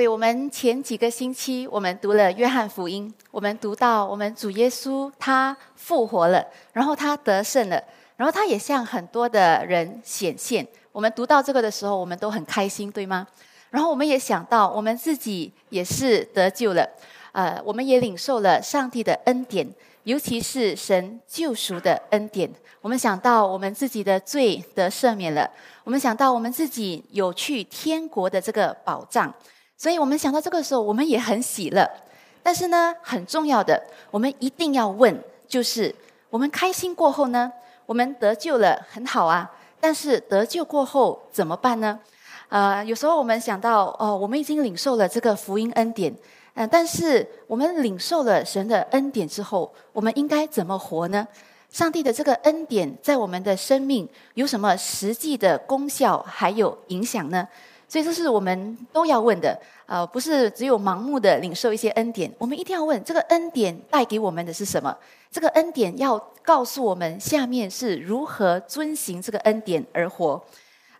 位，我们前几个星期我们读了约翰福音，我们读到我们主耶稣他复活了，然后他得胜了，然后他也向很多的人显现。我们读到这个的时候，我们都很开心，对吗？然后我们也想到我们自己也是得救了，呃，我们也领受了上帝的恩典，尤其是神救赎的恩典。我们想到我们自己的罪得赦免了，我们想到我们自己有去天国的这个保障。所以我们想到这个时候，我们也很喜乐。但是呢，很重要的，我们一定要问，就是我们开心过后呢，我们得救了，很好啊。但是得救过后怎么办呢？呃，有时候我们想到，哦，我们已经领受了这个福音恩典，嗯，但是我们领受了神的恩典之后，我们应该怎么活呢？上帝的这个恩典在我们的生命有什么实际的功效，还有影响呢？所以这是我们都要问的，呃，不是只有盲目的领受一些恩典，我们一定要问这个恩典带给我们的是什么？这个恩典要告诉我们下面是如何遵行这个恩典而活。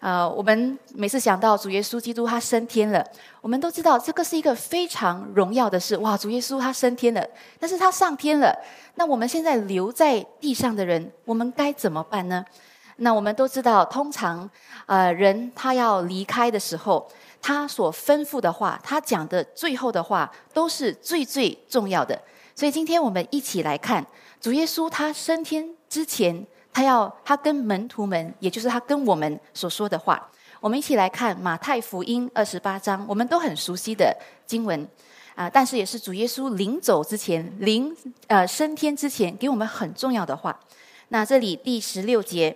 呃，我们每次想到主耶稣基督他升天了，我们都知道这个是一个非常荣耀的事。哇，主耶稣他升天了，但是他上天了，那我们现在留在地上的人，我们该怎么办呢？那我们都知道，通常，呃，人他要离开的时候，他所吩咐的话，他讲的最后的话，都是最最重要的。所以今天我们一起来看主耶稣他升天之前，他要他跟门徒们，也就是他跟我们所说的话。我们一起来看马太福音二十八章，我们都很熟悉的经文啊，但是也是主耶稣临走之前，临呃升天之前给我们很重要的话。那这里第十六节。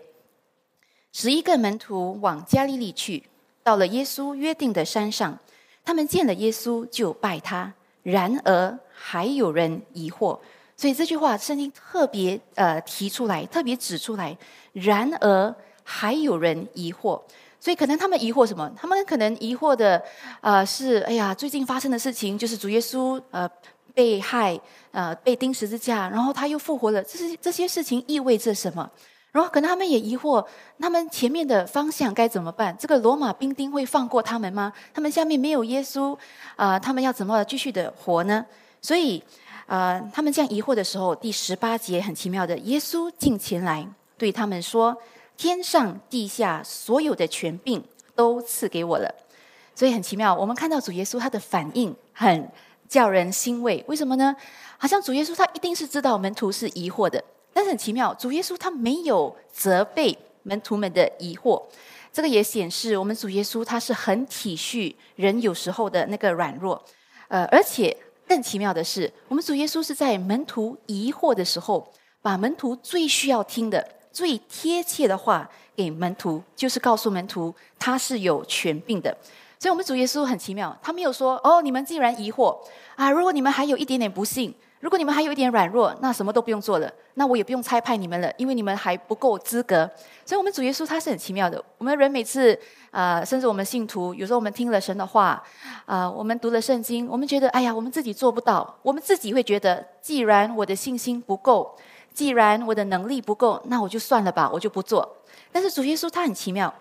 十一个门徒往加利利去，到了耶稣约定的山上，他们见了耶稣就拜他。然而还有人疑惑，所以这句话圣经特别呃提出来，特别指出来。然而还有人疑惑，所以可能他们疑惑什么？他们可能疑惑的呃是：哎呀，最近发生的事情就是主耶稣呃被害呃被钉十字架，然后他又复活了。这是这些事情意味着什么？然后可能他们也疑惑，他们前面的方向该怎么办？这个罗马兵丁会放过他们吗？他们下面没有耶稣，啊，他们要怎么继续的活呢？所以，呃，他们这样疑惑的时候，第十八节很奇妙的，耶稣进前来对他们说：“天上地下所有的权柄都赐给我了。”所以很奇妙，我们看到主耶稣他的反应很叫人欣慰。为什么呢？好像主耶稣他一定是知道门徒是疑惑的。但是很奇妙，主耶稣他没有责备门徒们的疑惑，这个也显示我们主耶稣他是很体恤人有时候的那个软弱，呃，而且更奇妙的是，我们主耶稣是在门徒疑惑的时候，把门徒最需要听的、最贴切的话给门徒，就是告诉门徒他是有权柄的。所以，我们主耶稣很奇妙，他没有说：“哦，你们既然疑惑啊，如果你们还有一点点不信。”如果你们还有一点软弱，那什么都不用做了，那我也不用差派你们了，因为你们还不够资格。所以，我们主耶稣他是很奇妙的。我们人每次啊，甚至我们信徒，有时候我们听了神的话，啊，我们读了圣经，我们觉得，哎呀，我们自己做不到，我们自己会觉得，既然我的信心不够，既然我的能力不够，那我就算了吧，我就不做。但是主耶稣他很奇妙，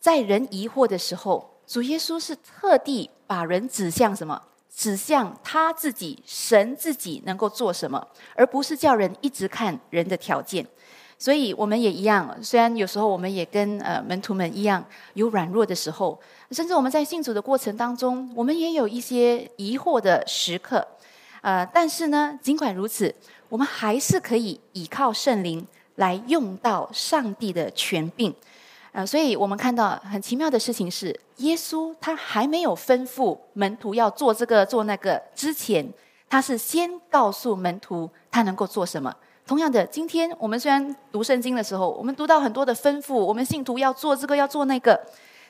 在人疑惑的时候，主耶稣是特地把人指向什么？指向他自己，神自己能够做什么，而不是叫人一直看人的条件。所以我们也一样，虽然有时候我们也跟呃门徒们一样有软弱的时候，甚至我们在信主的过程当中，我们也有一些疑惑的时刻。呃，但是呢，尽管如此，我们还是可以依靠圣灵来用到上帝的权柄。呃，所以我们看到很奇妙的事情是，耶稣他还没有吩咐门徒要做这个做那个之前，他是先告诉门徒他能够做什么。同样的，今天我们虽然读圣经的时候，我们读到很多的吩咐，我们信徒要做这个要做那个，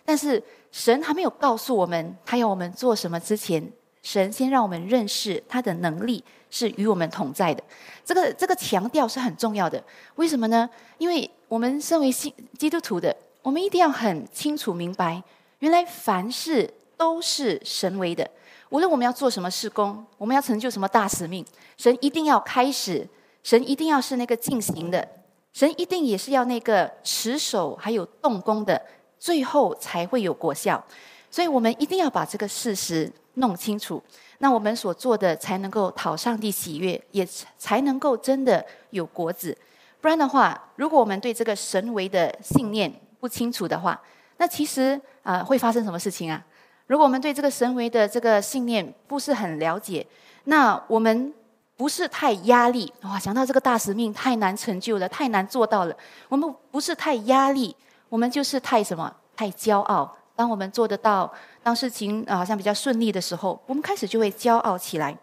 但是神还没有告诉我们他要我们做什么之前，神先让我们认识他的能力是与我们同在的。这个这个强调是很重要的。为什么呢？因为我们身为信基督徒的。我们一定要很清楚明白，原来凡事都是神为的。无论我们要做什么事工，我们要成就什么大使命，神一定要开始，神一定要是那个进行的，神一定也是要那个持守还有动工的，最后才会有果效。所以我们一定要把这个事实弄清楚，那我们所做的才能够讨上帝喜悦，也才能够真的有果子。不然的话，如果我们对这个神为的信念不清楚的话，那其实啊会发生什么事情啊？如果我们对这个神为的这个信念不是很了解，那我们不是太压力哇，想到这个大使命太难成就了，太难做到了。我们不是太压力，我们就是太什么？太骄傲。当我们做得到，当事情好像比较顺利的时候，我们开始就会骄傲起来。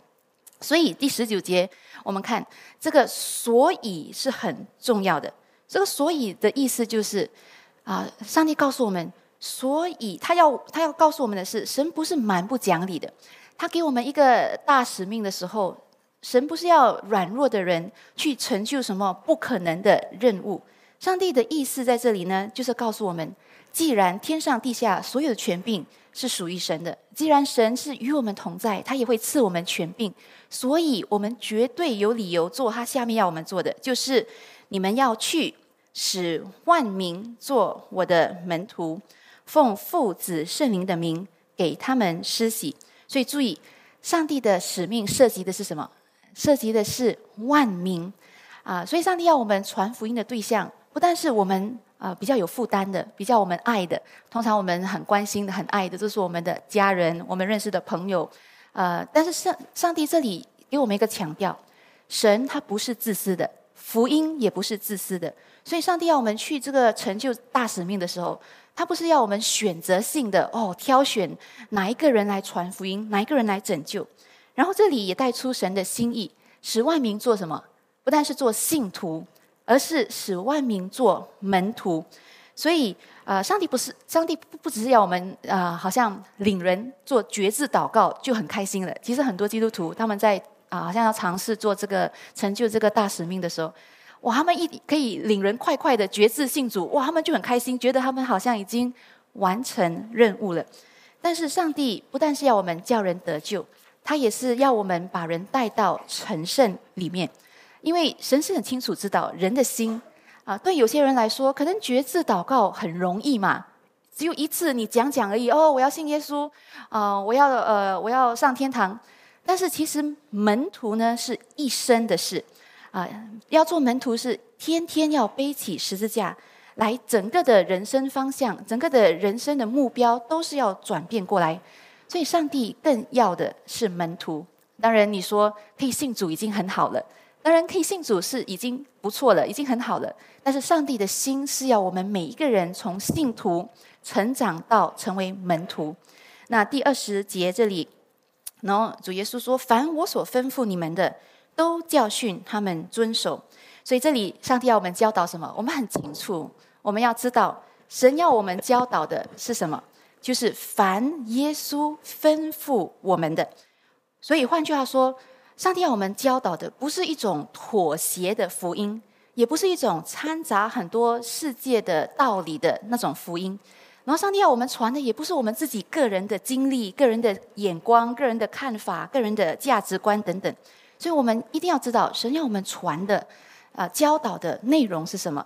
所以第十九节，我们看这个“所以”是很重要的。这个“所以”的意思就是，啊，上帝告诉我们，所以他要他要告诉我们的是，神不是蛮不讲理的。他给我们一个大使命的时候，神不是要软弱的人去成就什么不可能的任务。上帝的意思在这里呢，就是告诉我们。既然天上地下所有的权柄是属于神的，既然神是与我们同在，他也会赐我们权柄，所以我们绝对有理由做他下面要我们做的，就是你们要去使万民做我的门徒，奉父子圣灵的名给他们施洗。所以注意，上帝的使命涉及的是什么？涉及的是万民啊！所以上帝要我们传福音的对象，不但是我们。啊，比较有负担的，比较我们爱的，通常我们很关心的、很爱的，这是我们的家人，我们认识的朋友。呃，但是上上帝这里给我们一个强调：神他不是自私的，福音也不是自私的。所以，上帝要我们去这个成就大使命的时候，他不是要我们选择性的哦，挑选哪一个人来传福音，哪一个人来拯救。然后这里也带出神的心意，使万民做什么？不但是做信徒。而是使万民做门徒，所以啊，上帝不是上帝不不只是要我们啊，好像领人做绝志祷告就很开心了。其实很多基督徒他们在啊，好像要尝试做这个成就这个大使命的时候，哇，他们一可以领人快快的绝志信主，哇，他们就很开心，觉得他们好像已经完成任务了。但是上帝不但是要我们叫人得救，他也是要我们把人带到成圣里面。因为神是很清楚知道人的心啊，对有些人来说，可能觉志祷告很容易嘛，只有一次你讲讲而已。哦，我要信耶稣啊，我要呃，我要上天堂。但是其实门徒呢是一生的事啊，要做门徒是天天要背起十字架来，整个的人生方向，整个的人生的目标都是要转变过来。所以上帝更要的是门徒。当然你说可以信主已经很好了。当然，可以信主是已经不错了，已经很好了。但是，上帝的心是要我们每一个人从信徒成长到成为门徒。那第二十节这里，然后主耶稣说：“凡我所吩咐你们的，都教训他们遵守。”所以，这里上帝要我们教导什么？我们很清楚，我们要知道神要我们教导的是什么，就是凡耶稣吩咐我们的。所以，换句话说。上帝要我们教导的，不是一种妥协的福音，也不是一种掺杂很多世界的道理的那种福音。然后，上帝要我们传的，也不是我们自己个人的经历、个人的眼光、个人的看法、个人的价值观等等。所以我们一定要知道，神要我们传的啊，教导的内容是什么。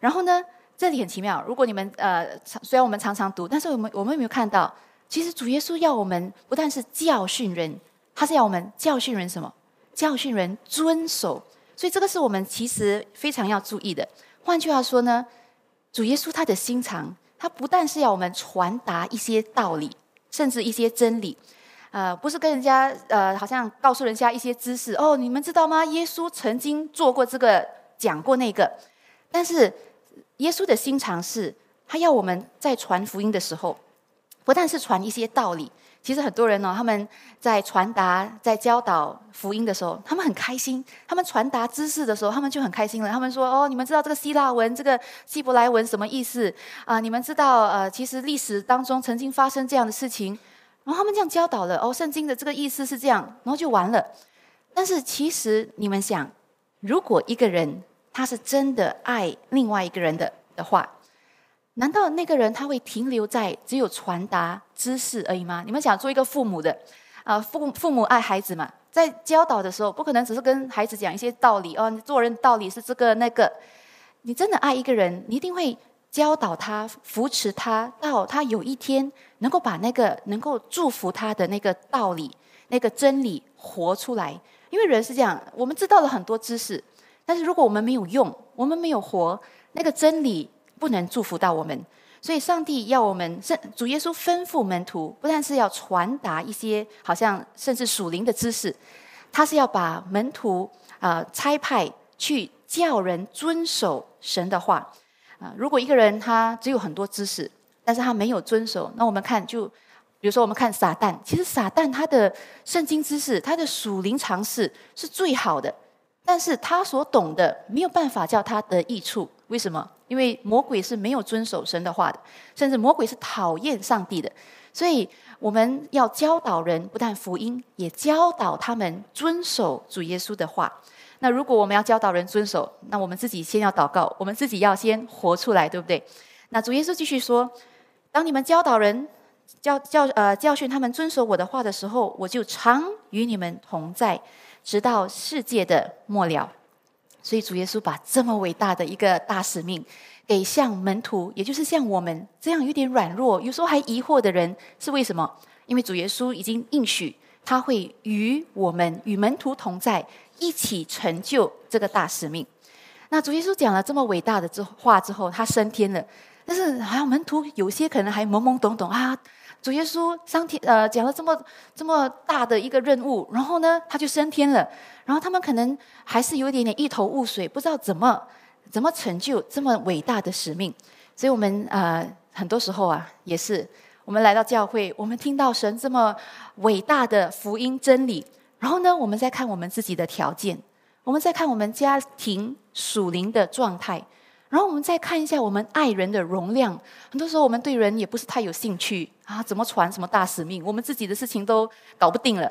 然后呢，这里很奇妙。如果你们呃，虽然我们常常读，但是我们我们有没有看到，其实主耶稣要我们不但是教训人。他是要我们教训人什么？教训人遵守，所以这个是我们其实非常要注意的。换句话说呢，主耶稣他的心肠，他不但是要我们传达一些道理，甚至一些真理，呃，不是跟人家呃，好像告诉人家一些知识哦，你们知道吗？耶稣曾经做过这个，讲过那个。但是耶稣的心肠是，他要我们在传福音的时候，不但是传一些道理。其实很多人呢，他们在传达、在教导福音的时候，他们很开心。他们传达知识的时候，他们就很开心了。他们说：“哦，你们知道这个希腊文、这个希伯来文什么意思啊？你们知道呃，其实历史当中曾经发生这样的事情。”然后他们这样教导了：“哦，圣经的这个意思是这样。”然后就完了。但是其实你们想，如果一个人他是真的爱另外一个人的的话，难道那个人他会停留在只有传达知识而已吗？你们想做一个父母的，啊，父父母爱孩子嘛，在教导的时候，不可能只是跟孩子讲一些道理哦，做人道理是这个那个。你真的爱一个人，你一定会教导他、扶持他，到他有一天能够把那个能够祝福他的那个道理、那个真理活出来。因为人是这样，我们知道了很多知识，但是如果我们没有用，我们没有活，那个真理不能祝福到我们。所以，上帝要我们，圣主耶稣吩咐门徒，不但是要传达一些好像甚至属灵的知识，他是要把门徒啊差派去叫人遵守神的话。啊，如果一个人他只有很多知识，但是他没有遵守，那我们看就，比如说我们看撒旦，其实撒旦他的圣经知识、他的属灵常识是最好的，但是他所懂的没有办法叫他得益处。为什么？因为魔鬼是没有遵守神的话的，甚至魔鬼是讨厌上帝的。所以我们要教导人，不但福音，也教导他们遵守主耶稣的话。那如果我们要教导人遵守，那我们自己先要祷告，我们自己要先活出来，对不对？那主耶稣继续说：“当你们教导人、教教呃教训他们遵守我的话的时候，我就常与你们同在，直到世界的末了。”所以主耶稣把这么伟大的一个大使命给向门徒，也就是像我们这样有点软弱、有时候还疑惑的人，是为什么？因为主耶稣已经应许他会与我们与门徒同在。一起成就这个大使命。那主耶稣讲了这么伟大的之话之后，他升天了。但是好像门徒有些可能还懵懵懂懂啊。主耶稣上天呃讲了这么这么大的一个任务，然后呢他就升天了。然后他们可能还是有一点点一头雾水，不知道怎么怎么成就这么伟大的使命。所以我们呃很多时候啊也是，我们来到教会，我们听到神这么伟大的福音真理。然后呢，我们再看我们自己的条件，我们再看我们家庭属灵的状态，然后我们再看一下我们爱人的容量。很多时候，我们对人也不是太有兴趣啊，怎么传什么大使命，我们自己的事情都搞不定了。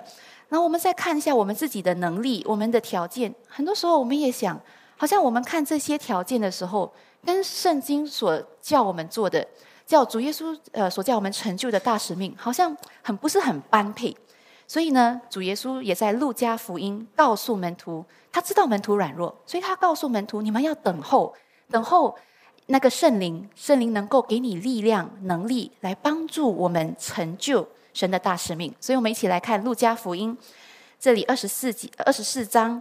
然后我们再看一下我们自己的能力、我们的条件。很多时候，我们也想，好像我们看这些条件的时候，跟圣经所叫我们做的，叫主耶稣呃所叫我们成就的大使命，好像很不是很般配。所以呢，主耶稣也在路加福音告诉门徒，他知道门徒软弱，所以他告诉门徒：你们要等候，等候那个圣灵，圣灵能够给你力量、能力，来帮助我们成就神的大使命。所以我们一起来看路加福音，这里二十四节、二十四章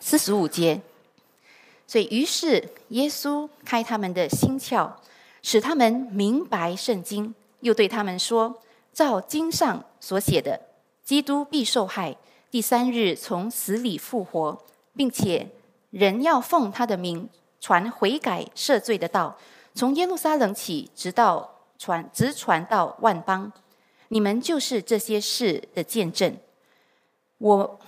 四十五节。所以，于是耶稣开他们的心窍，使他们明白圣经，又对他们说：照经上所写的。基督必受害，第三日从死里复活，并且人要奉他的名传悔改赦罪的道，从耶路撒冷起，直到传直传到万邦。你们就是这些事的见证。我，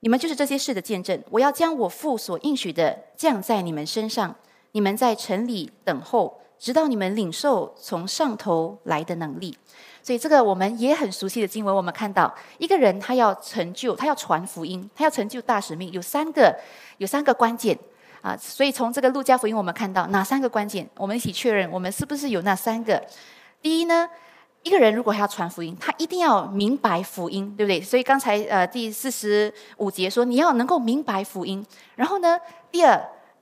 你们就是这些事的见证。我要将我父所应许的降在你们身上。你们在城里等候，直到你们领受从上头来的能力。所以，这个我们也很熟悉的经文，我们看到一个人他要成就，他要传福音，他要成就大使命，有三个，有三个关键啊。所以从这个路加福音，我们看到哪三个关键？我们一起确认，我们是不是有那三个？第一呢，一个人如果要传福音，他一定要明白福音，对不对？所以刚才呃第四十五节说，你要能够明白福音。然后呢，第二。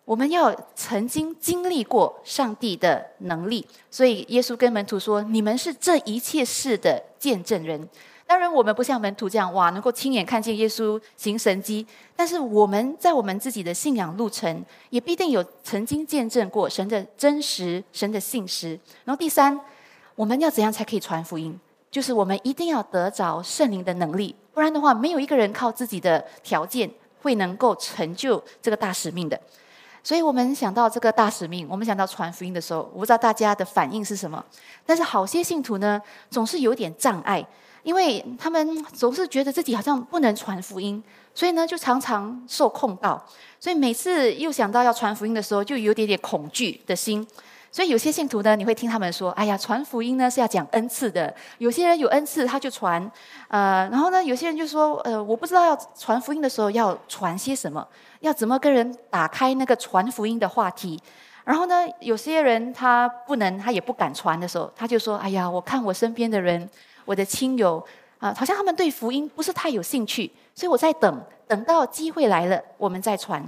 我们要曾经经历过上帝的能力，所以耶稣跟门徒说：“你们是这一切事的见证人。”当然，我们不像门徒这样哇，能够亲眼看见耶稣行神迹。但是我们在我们自己的信仰路程，也必定有曾经见证过神的真实、神的信实。然后第三，我们要怎样才可以传福音？就是我们一定要得着圣灵的能力，不然的话，没有一个人靠自己的条件会能够成就这个大使命的。所以我们想到这个大使命，我们想到传福音的时候，我不知道大家的反应是什么。但是好些信徒呢，总是有点障碍，因为他们总是觉得自己好像不能传福音，所以呢，就常常受控告。所以每次又想到要传福音的时候，就有点点恐惧的心。所以有些信徒呢，你会听他们说：“哎呀，传福音呢是要讲恩赐的。有些人有恩赐，他就传。呃，然后呢，有些人就说：呃，我不知道要传福音的时候要传些什么，要怎么跟人打开那个传福音的话题。然后呢，有些人他不能，他也不敢传的时候，他就说：哎呀，我看我身边的人，我的亲友啊，好像他们对福音不是太有兴趣，所以我在等，等到机会来了，我们再传。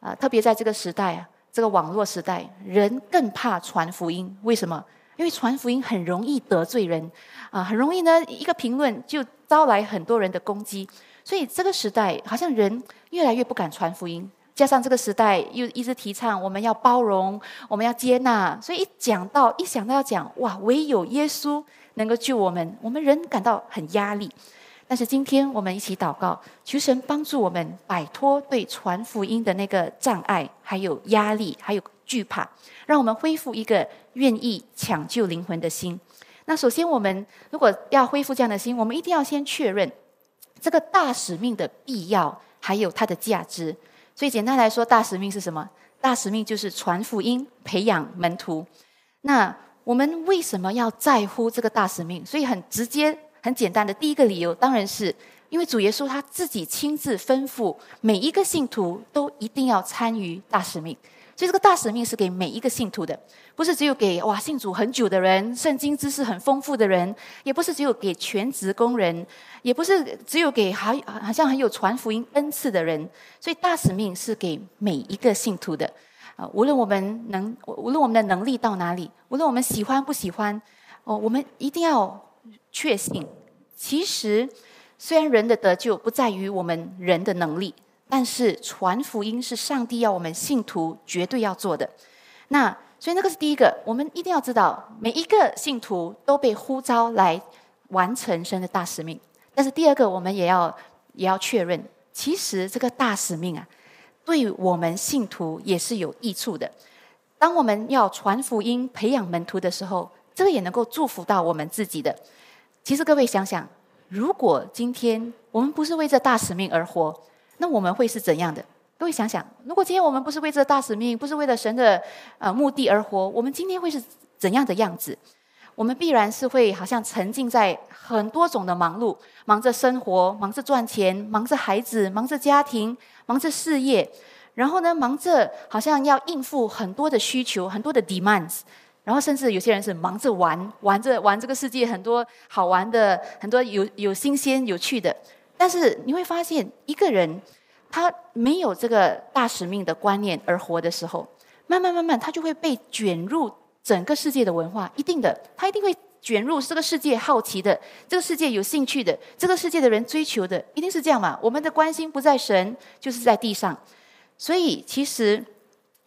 啊，特别在这个时代啊。”这个网络时代，人更怕传福音。为什么？因为传福音很容易得罪人，啊，很容易呢，一个评论就招来很多人的攻击。所以这个时代，好像人越来越不敢传福音。加上这个时代又一直提倡我们要包容，我们要接纳，所以一讲到一想到要讲哇，唯有耶稣能够救我们，我们人感到很压力。但是今天我们一起祷告，求神帮助我们摆脱对传福音的那个障碍，还有压力，还有惧怕，让我们恢复一个愿意抢救灵魂的心。那首先，我们如果要恢复这样的心，我们一定要先确认这个大使命的必要，还有它的价值。所以简单来说，大使命是什么？大使命就是传福音、培养门徒。那我们为什么要在乎这个大使命？所以很直接。很简单的第一个理由，当然是因为主耶稣他自己亲自吩咐每一个信徒都一定要参与大使命，所以这个大使命是给每一个信徒的，不是只有给哇信主很久的人、圣经知识很丰富的人，也不是只有给全职工人，也不是只有给好好像很有传福音恩赐的人，所以大使命是给每一个信徒的啊，无论我们能，无论我们的能力到哪里，无论我们喜欢不喜欢，哦，我们一定要。确信，其实虽然人的得救不在于我们人的能力，但是传福音是上帝要我们信徒绝对要做的。那所以那个是第一个，我们一定要知道，每一个信徒都被呼召来完成神的大使命。但是第二个，我们也要也要确认，其实这个大使命啊，对我们信徒也是有益处的。当我们要传福音、培养门徒的时候，这个也能够祝福到我们自己的。其实各位想想，如果今天我们不是为这大使命而活，那我们会是怎样的？各位想想，如果今天我们不是为这大使命，不是为了神的呃目的而活，我们今天会是怎样的样子？我们必然是会好像沉浸在很多种的忙碌，忙着生活，忙着赚钱，忙着孩子，忙着家庭，忙着事业，然后呢，忙着好像要应付很多的需求，很多的 demands。然后，甚至有些人是忙着玩，玩着玩这个世界很多好玩的、很多有有新鲜、有趣的。但是你会发现，一个人他没有这个大使命的观念而活的时候，慢慢慢慢，他就会被卷入整个世界的文化。一定的，他一定会卷入这个世界好奇的、这个世界有兴趣的、这个世界的人追求的，一定是这样嘛？我们的关心不在神，就是在地上。所以，其实。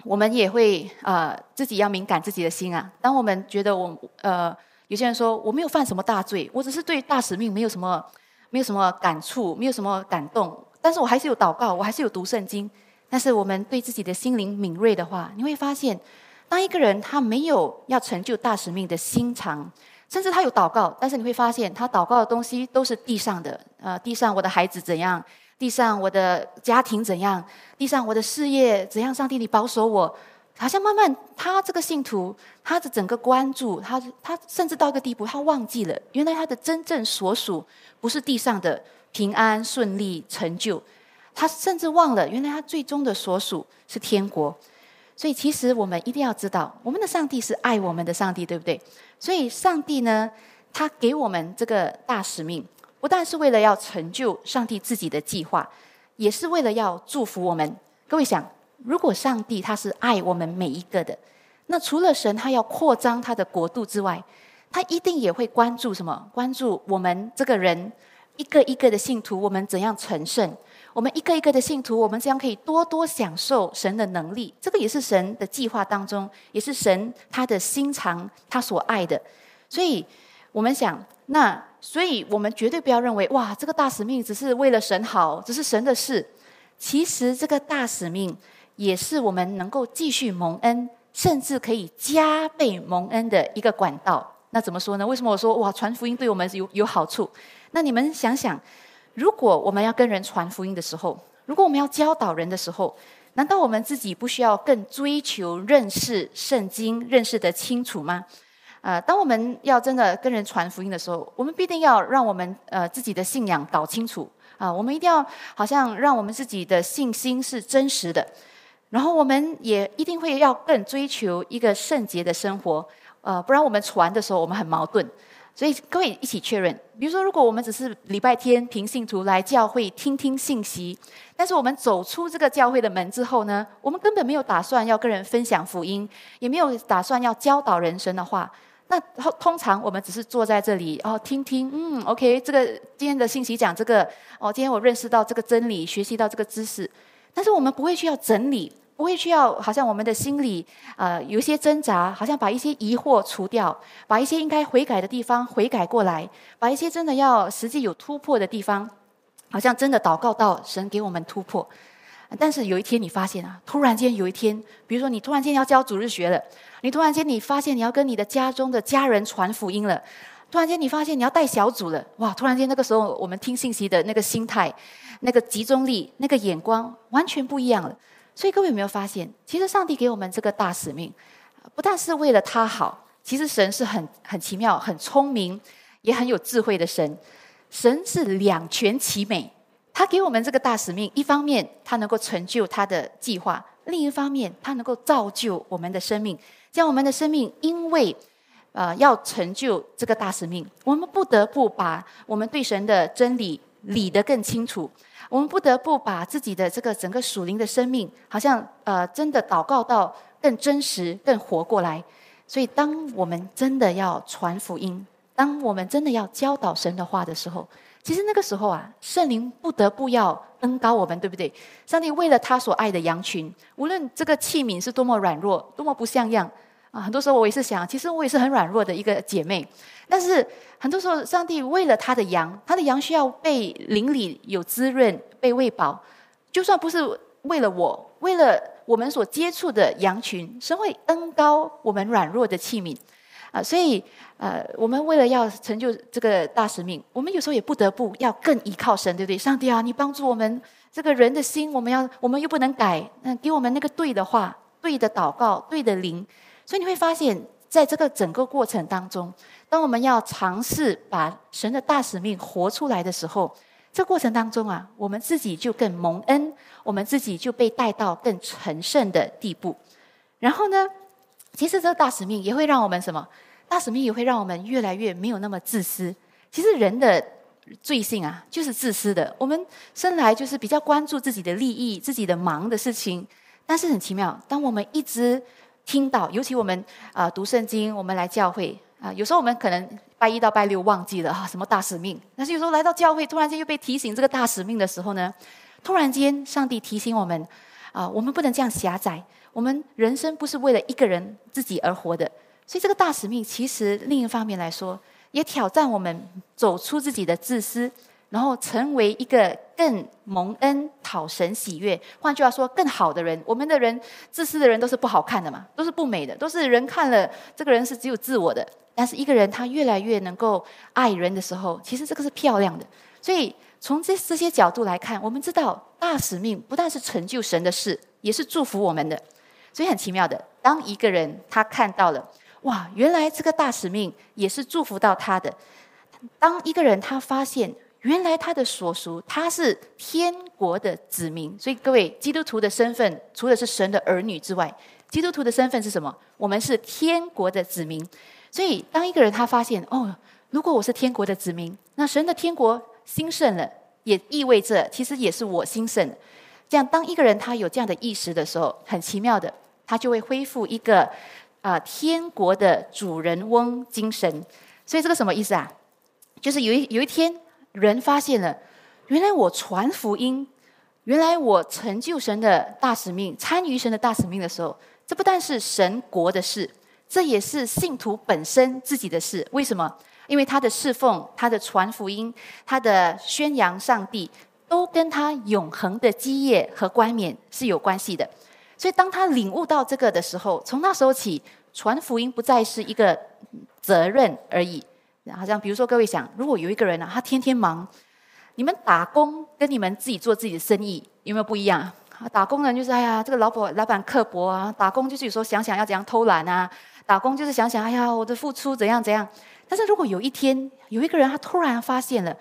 我们也会呃自己要敏感自己的心啊。当我们觉得我呃有些人说我没有犯什么大罪，我只是对大使命没有什么没有什么感触，没有什么感动，但是我还是有祷告，我还是有读圣经。但是我们对自己的心灵敏锐的话，你会发现，当一个人他没有要成就大使命的心肠，甚至他有祷告，但是你会发现他祷告的东西都是地上的，呃，地上我的孩子怎样。地上我的家庭怎样？地上我的事业怎样？上帝，你保守我。好像慢慢，他这个信徒，他的整个关注，他他甚至到一个地步，他忘记了，原来他的真正所属不是地上的平安顺利成就，他甚至忘了，原来他最终的所属是天国。所以，其实我们一定要知道，我们的上帝是爱我们的上帝，对不对？所以，上帝呢，他给我们这个大使命。不但是为了要成就上帝自己的计划，也是为了要祝福我们。各位想，如果上帝他是爱我们每一个的，那除了神他要扩张他的国度之外，他一定也会关注什么？关注我们这个人一个一个的信徒，我们怎样成圣？我们一个一个的信徒，我们怎样可以多多享受神的能力？这个也是神的计划当中，也是神他的心肠，他所爱的。所以我们想。那，所以我们绝对不要认为，哇，这个大使命只是为了神好，只是神的事。其实，这个大使命也是我们能够继续蒙恩，甚至可以加倍蒙恩的一个管道。那怎么说呢？为什么我说哇，传福音对我们有有好处？那你们想想，如果我们要跟人传福音的时候，如果我们要教导人的时候，难道我们自己不需要更追求认识圣经，认识的清楚吗？呃，当我们要真的跟人传福音的时候，我们必定要让我们呃自己的信仰搞清楚啊，我们一定要好像让我们自己的信心是真实的，然后我们也一定会要更追求一个圣洁的生活，呃，不然我们传的时候我们很矛盾，所以各位一起确认，比如说，如果我们只是礼拜天凭信徒来教会听听信息，但是我们走出这个教会的门之后呢，我们根本没有打算要跟人分享福音，也没有打算要教导人生的话，那通常我们只是坐在这里哦，听听，嗯，OK，这个今天的信息讲这个，哦，今天我认识到这个真理，学习到这个知识，但是我们不会去要整理。不会需要，好像我们的心里呃有一些挣扎，好像把一些疑惑除掉，把一些应该悔改的地方悔改过来，把一些真的要实际有突破的地方，好像真的祷告到神给我们突破。但是有一天你发现啊，突然间有一天，比如说你突然间要教主日学了，你突然间你发现你要跟你的家中的家人传福音了，突然间你发现你要带小组了，哇！突然间那个时候我们听信息的那个心态、那个集中力、那个眼光完全不一样了。所以各位有没有发现，其实上帝给我们这个大使命，不但是为了他好，其实神是很很奇妙、很聪明，也很有智慧的神。神是两全其美，他给我们这个大使命，一方面他能够成就他的计划，另一方面他能够造就我们的生命，将我们的生命，因为呃要成就这个大使命，我们不得不把我们对神的真理理得更清楚。我们不得不把自己的这个整个属灵的生命，好像呃，真的祷告到更真实、更活过来。所以，当我们真的要传福音，当我们真的要教导神的话的时候，其实那个时候啊，圣灵不得不要恩高我们，对不对？上帝为了他所爱的羊群，无论这个器皿是多么软弱、多么不像样啊，很多时候我也是想，其实我也是很软弱的一个姐妹。但是很多时候，上帝为了他的羊，他的羊需要被邻里有滋润、被喂饱。就算不是为了我，为了我们所接触的羊群，神会恩高我们软弱的器皿啊。所以，呃，我们为了要成就这个大使命，我们有时候也不得不要更依靠神，对不对？上帝啊，你帮助我们这个人的心，我们要，我们又不能改，那给我们那个对的话、对的祷告、对的灵。所以你会发现在这个整个过程当中。当我们要尝试把神的大使命活出来的时候，这过程当中啊，我们自己就更蒙恩，我们自己就被带到更成圣的地步。然后呢，其实这个大使命也会让我们什么？大使命也会让我们越来越没有那么自私。其实人的罪性啊，就是自私的。我们生来就是比较关注自己的利益、自己的忙的事情。但是很奇妙，当我们一直听到，尤其我们啊读圣经，我们来教会。啊，有时候我们可能拜一到拜六忘记了啊，什么大使命？但是有时候来到教会，突然间又被提醒这个大使命的时候呢，突然间上帝提醒我们，啊，我们不能这样狭窄。我们人生不是为了一个人自己而活的，所以这个大使命其实另一方面来说，也挑战我们走出自己的自私。然后成为一个更蒙恩、讨神喜悦，换句话说，更好的人。我们的人自私的人都是不好看的嘛，都是不美的，都是人看了这个人是只有自我的。但是一个人他越来越能够爱人的时候，其实这个是漂亮的。所以从这这些角度来看，我们知道大使命不但是成就神的事，也是祝福我们的。所以很奇妙的，当一个人他看到了，哇，原来这个大使命也是祝福到他的。当一个人他发现。原来他的所属，他是天国的子民。所以各位，基督徒的身份，除了是神的儿女之外，基督徒的身份是什么？我们是天国的子民。所以，当一个人他发现，哦，如果我是天国的子民，那神的天国兴盛了，也意味着其实也是我兴盛。这样，当一个人他有这样的意识的时候，很奇妙的，他就会恢复一个啊天国的主人翁精神。所以，这个什么意思啊？就是有一有一天。人发现了，原来我传福音，原来我成就神的大使命，参与神的大使命的时候，这不但是神国的事，这也是信徒本身自己的事。为什么？因为他的侍奉、他的传福音、他的宣扬上帝，都跟他永恒的基业和冠冕是有关系的。所以，当他领悟到这个的时候，从那时候起，传福音不再是一个责任而已。好像比如说，各位想，如果有一个人啊，他天天忙，你们打工跟你们自己做自己的生意有没有不一样？打工人就是哎呀，这个老板老板刻薄啊，打工就是有时候想想要怎样偷懒啊，打工就是想想哎呀，我的付出怎样怎样。但是如果有一天有一个人他突然发现了，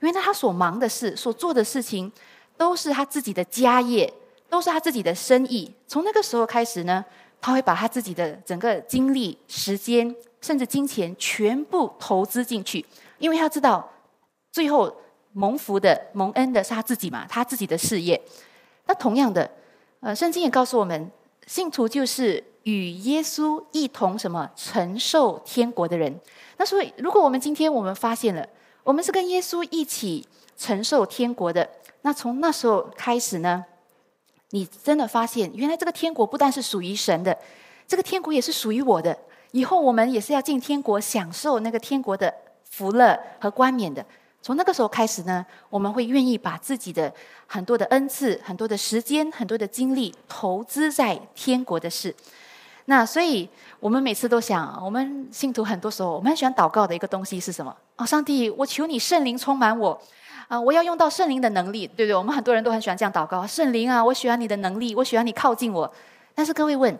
原来他所忙的事、所做的事情都是他自己的家业，都是他自己的生意。从那个时候开始呢，他会把他自己的整个精力、时间，甚至金钱全部投资进去，因为他知道最后蒙福的、蒙恩的是他自己嘛，他自己的事业。那同样的，呃，圣经也告诉我们，信徒就是与耶稣一同什么承受天国的人。那所以，如果我们今天我们发现了，我们是跟耶稣一起承受天国的，那从那时候开始呢，你真的发现，原来这个天国不但是属于神的，这个天国也是属于我的。以后我们也是要进天国，享受那个天国的福乐和冠冕的。从那个时候开始呢，我们会愿意把自己的很多的恩赐、很多的时间、很多的精力投资在天国的事。那所以，我们每次都想，我们信徒很多时候，我们很喜欢祷告的一个东西是什么？哦，上帝，我求你圣灵充满我，啊，我要用到圣灵的能力，对不对？我们很多人都很喜欢这样祷告，圣灵啊，我喜欢你的能力，我喜欢你靠近我。但是各位问，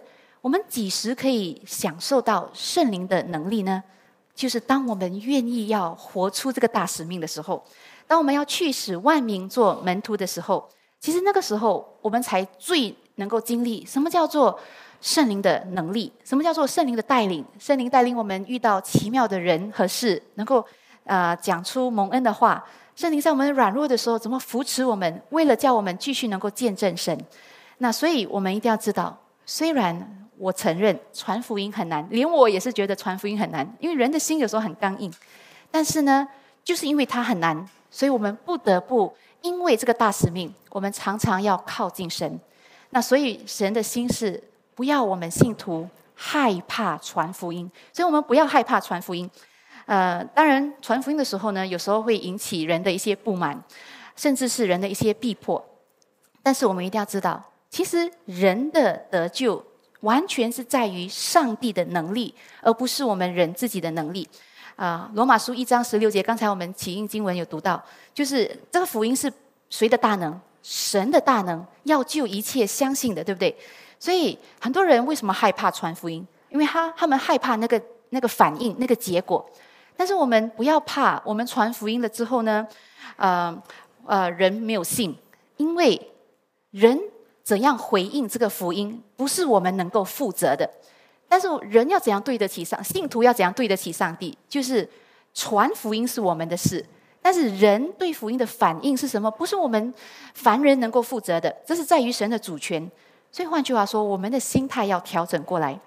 我们几时可以享受到圣灵的能力呢？就是当我们愿意要活出这个大使命的时候，当我们要去使万民做门徒的时候，其实那个时候我们才最能够经历什么叫做圣灵的能力，什么叫做圣灵的带领。圣灵带领我们遇到奇妙的人和事，能够呃讲出蒙恩的话。圣灵在我们软弱的时候，怎么扶持我们？为了叫我们继续能够见证神。那所以我们一定要知道，虽然。我承认传福音很难，连我也是觉得传福音很难，因为人的心有时候很刚硬。但是呢，就是因为它很难，所以我们不得不因为这个大使命，我们常常要靠近神。那所以神的心是不要我们信徒害怕传福音，所以我们不要害怕传福音。呃，当然传福音的时候呢，有时候会引起人的一些不满，甚至是人的一些逼迫。但是我们一定要知道，其实人的得救。完全是在于上帝的能力，而不是我们人自己的能力。啊，罗马书一章十六节，刚才我们起印经文有读到，就是这个福音是谁的大能？神的大能，要救一切相信的，对不对？所以很多人为什么害怕传福音？因为他他们害怕那个那个反应，那个结果。但是我们不要怕，我们传福音了之后呢，呃呃，人没有信，因为人。怎样回应这个福音，不是我们能够负责的。但是人要怎样对得起上，信徒要怎样对得起上帝，就是传福音是我们的事。但是人对福音的反应是什么，不是我们凡人能够负责的。这是在于神的主权。所以换句话说，我们的心态要调整过来。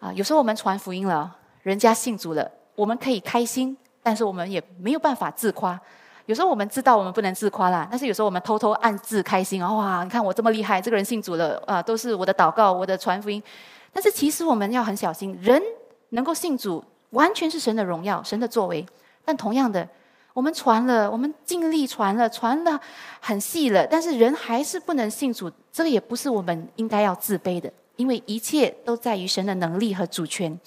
啊，有时候我们传福音了，人家信主了，我们可以开心，但是我们也没有办法自夸。有时候我们知道我们不能自夸啦，但是有时候我们偷偷暗自开心！哇，你看我这么厉害，这个人信主了啊，都是我的祷告，我的传福音。但是其实我们要很小心，人能够信主，完全是神的荣耀，神的作为。但同样的，我们传了，我们尽力传了，传了很细了，但是人还是不能信主，这个也不是我们应该要自卑的，因为一切都在于神的能力和主权。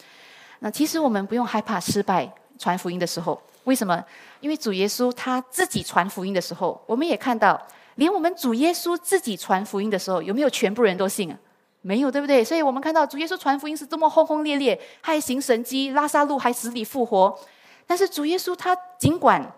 那其实我们不用害怕失败，传福音的时候。为什么？因为主耶稣他自己传福音的时候，我们也看到，连我们主耶稣自己传福音的时候，有没有全部人都信啊？没有，对不对？所以我们看到主耶稣传福音是多么轰轰烈烈，还行神迹，拉萨路还死里复活。但是主耶稣他尽管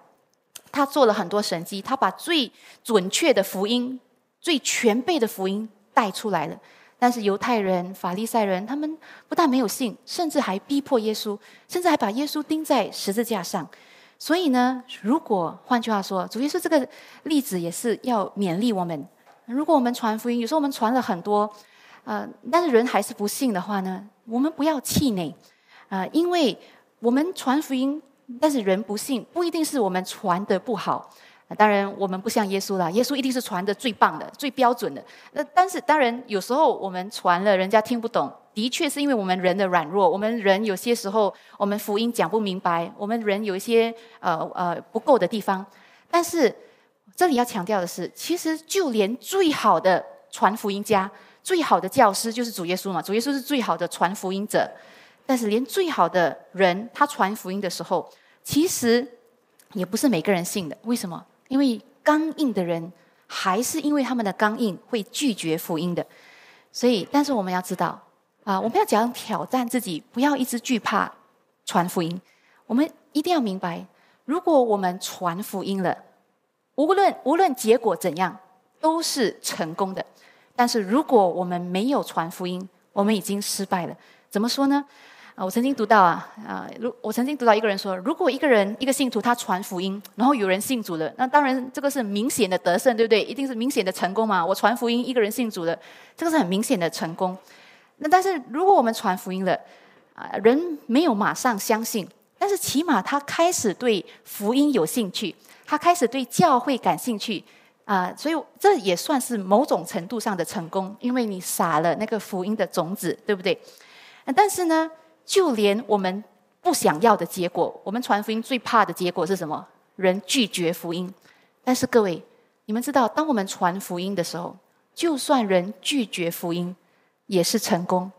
他做了很多神迹，他把最准确的福音、最全备的福音带出来了。但是犹太人、法利赛人，他们不但没有信，甚至还逼迫耶稣，甚至还把耶稣钉在十字架上。所以呢，如果换句话说，主耶稣这个例子也是要勉励我们：如果我们传福音，有时候我们传了很多，呃，但是人还是不信的话呢，我们不要气馁，啊，因为我们传福音，但是人不信，不一定是我们传的不好。当然，我们不像耶稣啦，耶稣一定是传的最棒的、最标准的。那但是，当然有时候我们传了，人家听不懂，的确是因为我们人的软弱。我们人有些时候，我们福音讲不明白，我们人有一些呃呃不够的地方。但是这里要强调的是，其实就连最好的传福音家、最好的教师就是主耶稣嘛。主耶稣是最好的传福音者。但是，连最好的人，他传福音的时候，其实也不是每个人信的。为什么？因为刚硬的人，还是因为他们的刚硬会拒绝福音的，所以，但是我们要知道啊，我们要讲挑战自己，不要一直惧怕传福音。我们一定要明白，如果我们传福音了，无论无论结果怎样，都是成功的。但是如果我们没有传福音，我们已经失败了。怎么说呢？啊，我曾经读到啊，啊，如我曾经读到一个人说，如果一个人一个信徒他传福音，然后有人信主了，那当然这个是明显的得胜，对不对？一定是明显的成功嘛。我传福音，一个人信主了，这个是很明显的成功。那但是如果我们传福音了，啊，人没有马上相信，但是起码他开始对福音有兴趣，他开始对教会感兴趣，啊，所以这也算是某种程度上的成功，因为你撒了那个福音的种子，对不对？但是呢？就连我们不想要的结果，我们传福音最怕的结果是什么？人拒绝福音。但是各位，你们知道，当我们传福音的时候，就算人拒绝福音，也是成功。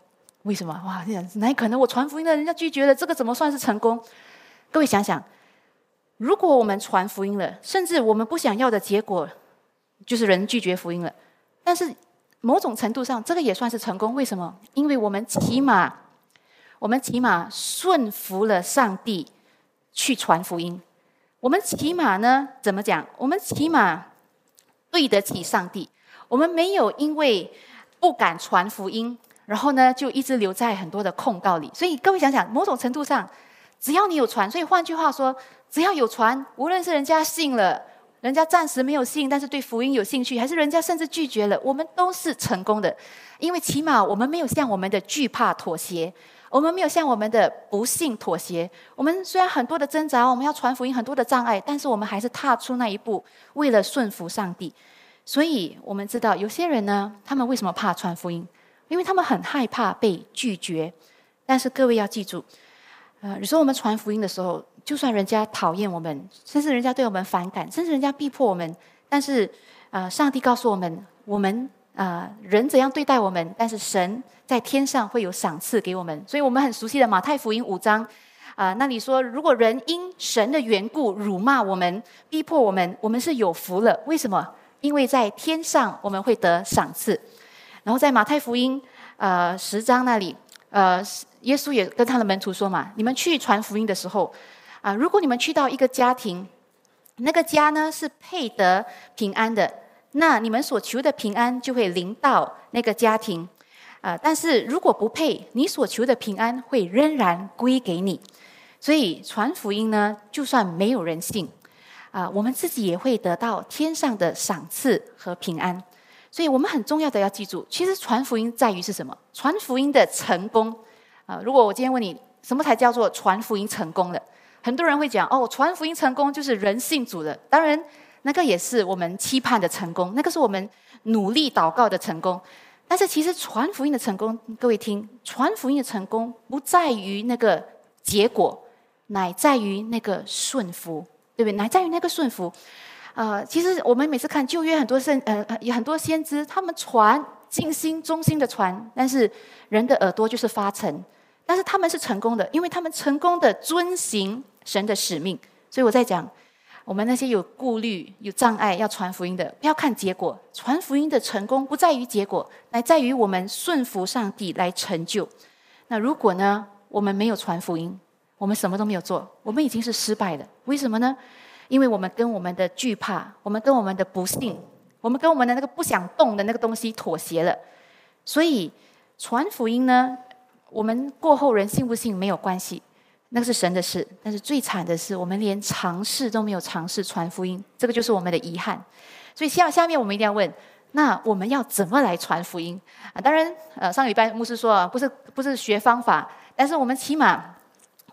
为什么？哇，这样哪可能？我传福音的人家拒绝了，这个怎么算是成功？各位想想，如果我们传福音了，甚至我们不想要的结果，就是人拒绝福音了，但是某种程度上，这个也算是成功。为什么？因为我们起码。我们起码顺服了上帝去传福音，我们起码呢怎么讲？我们起码对得起上帝。我们没有因为不敢传福音，然后呢就一直留在很多的控告里。所以各位想想，某种程度上，只要你有传，所以换句话说，只要有传，无论是人家信了，人家暂时没有信，但是对福音有兴趣，还是人家甚至拒绝了，我们都是成功的，因为起码我们没有向我们的惧怕妥协。我们没有向我们的不幸妥协。我们虽然很多的挣扎，我们要传福音很多的障碍，但是我们还是踏出那一步，为了顺服上帝。所以我们知道，有些人呢，他们为什么怕传福音？因为他们很害怕被拒绝。但是各位要记住，呃，有时候我们传福音的时候，就算人家讨厌我们，甚至人家对我们反感，甚至人家逼迫我们，但是，呃，上帝告诉我们，我们。啊，人怎样对待我们，但是神在天上会有赏赐给我们。所以我们很熟悉的马太福音五章，啊，那你说，如果人因神的缘故辱骂我们、逼迫我们，我们是有福了。为什么？因为在天上我们会得赏赐。然后在马太福音呃十章那里，呃，耶稣也跟他的门徒说嘛：，你们去传福音的时候，啊，如果你们去到一个家庭，那个家呢是配得平安的。那你们所求的平安就会临到那个家庭，啊！但是如果不配，你所求的平安会仍然归给你。所以传福音呢，就算没有人信，啊，我们自己也会得到天上的赏赐和平安。所以我们很重要的要记住，其实传福音在于是什么？传福音的成功，啊！如果我今天问你，什么才叫做传福音成功了？很多人会讲，哦，传福音成功就是人信主的。当然。那个也是我们期盼的成功，那个是我们努力祷告的成功。但是其实传福音的成功，各位听，传福音的成功不在于那个结果，乃在于那个顺服，对不对？乃在于那个顺服。呃，其实我们每次看旧约很多圣，呃，有很多先知，他们传尽心忠心的传，但是人的耳朵就是发沉。但是他们是成功的，因为他们成功的遵行神的使命。所以我在讲。我们那些有顾虑、有障碍要传福音的，不要看结果。传福音的成功不在于结果，乃在于我们顺服上帝来成就。那如果呢，我们没有传福音，我们什么都没有做，我们已经是失败的。为什么呢？因为我们跟我们的惧怕，我们跟我们的不幸，我们跟我们的那个不想动的那个东西妥协了。所以传福音呢，我们过后人信不信没有关系。那个是神的事，但是最惨的是，我们连尝试都没有尝试传福音，这个就是我们的遗憾。所以下下面我们一定要问：那我们要怎么来传福音啊？当然，呃，上个礼拜牧师说，不是不是学方法，但是我们起码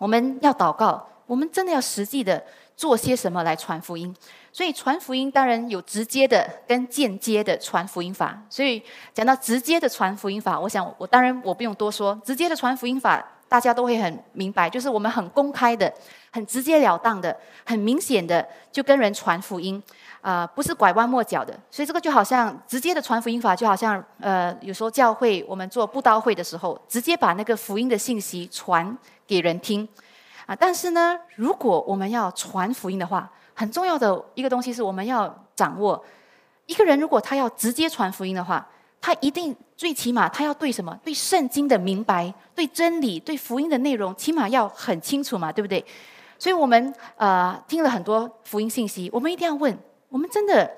我们要祷告，我们真的要实际的做些什么来传福音。所以传福音当然有直接的跟间接的传福音法。所以讲到直接的传福音法，我想我当然我不用多说，直接的传福音法。大家都会很明白，就是我们很公开的、很直截了当的、很明显的就跟人传福音，啊，不是拐弯抹角的。所以这个就好像直接的传福音法，就好像呃，有时候教会我们做布道会的时候，直接把那个福音的信息传给人听，啊，但是呢，如果我们要传福音的话，很重要的一个东西是我们要掌握，一个人如果他要直接传福音的话。他一定最起码，他要对什么？对圣经的明白，对真理，对福音的内容，起码要很清楚嘛，对不对？所以我们呃听了很多福音信息，我们一定要问：我们真的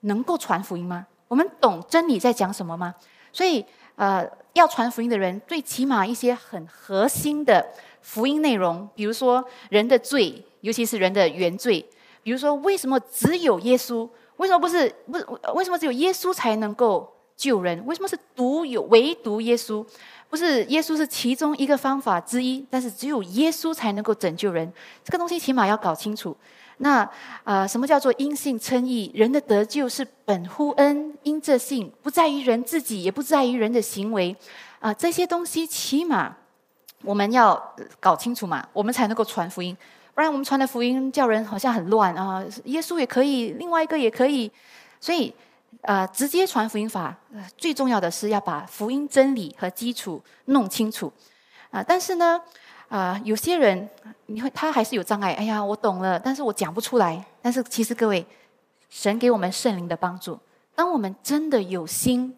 能够传福音吗？我们懂真理在讲什么吗？所以。呃，要传福音的人，最起码一些很核心的福音内容，比如说人的罪，尤其是人的原罪，比如说为什么只有耶稣？为什么不是不是？为什么只有耶稣才能够救人？为什么是独有唯独耶稣？不是耶稣是其中一个方法之一，但是只有耶稣才能够拯救人。这个东西起码要搞清楚。那啊，什么叫做因信称义？人的得救是本乎恩，因这信，不在于人自己，也不在于人的行为。啊，这些东西起码我们要搞清楚嘛，我们才能够传福音。不然我们传的福音叫人好像很乱啊。耶稣也可以，另外一个也可以。所以啊，直接传福音法最重要的是要把福音真理和基础弄清楚啊。但是呢。啊，有些人你会他还是有障碍。哎呀，我懂了，但是我讲不出来。但是其实各位，神给我们圣灵的帮助，当我们真的有心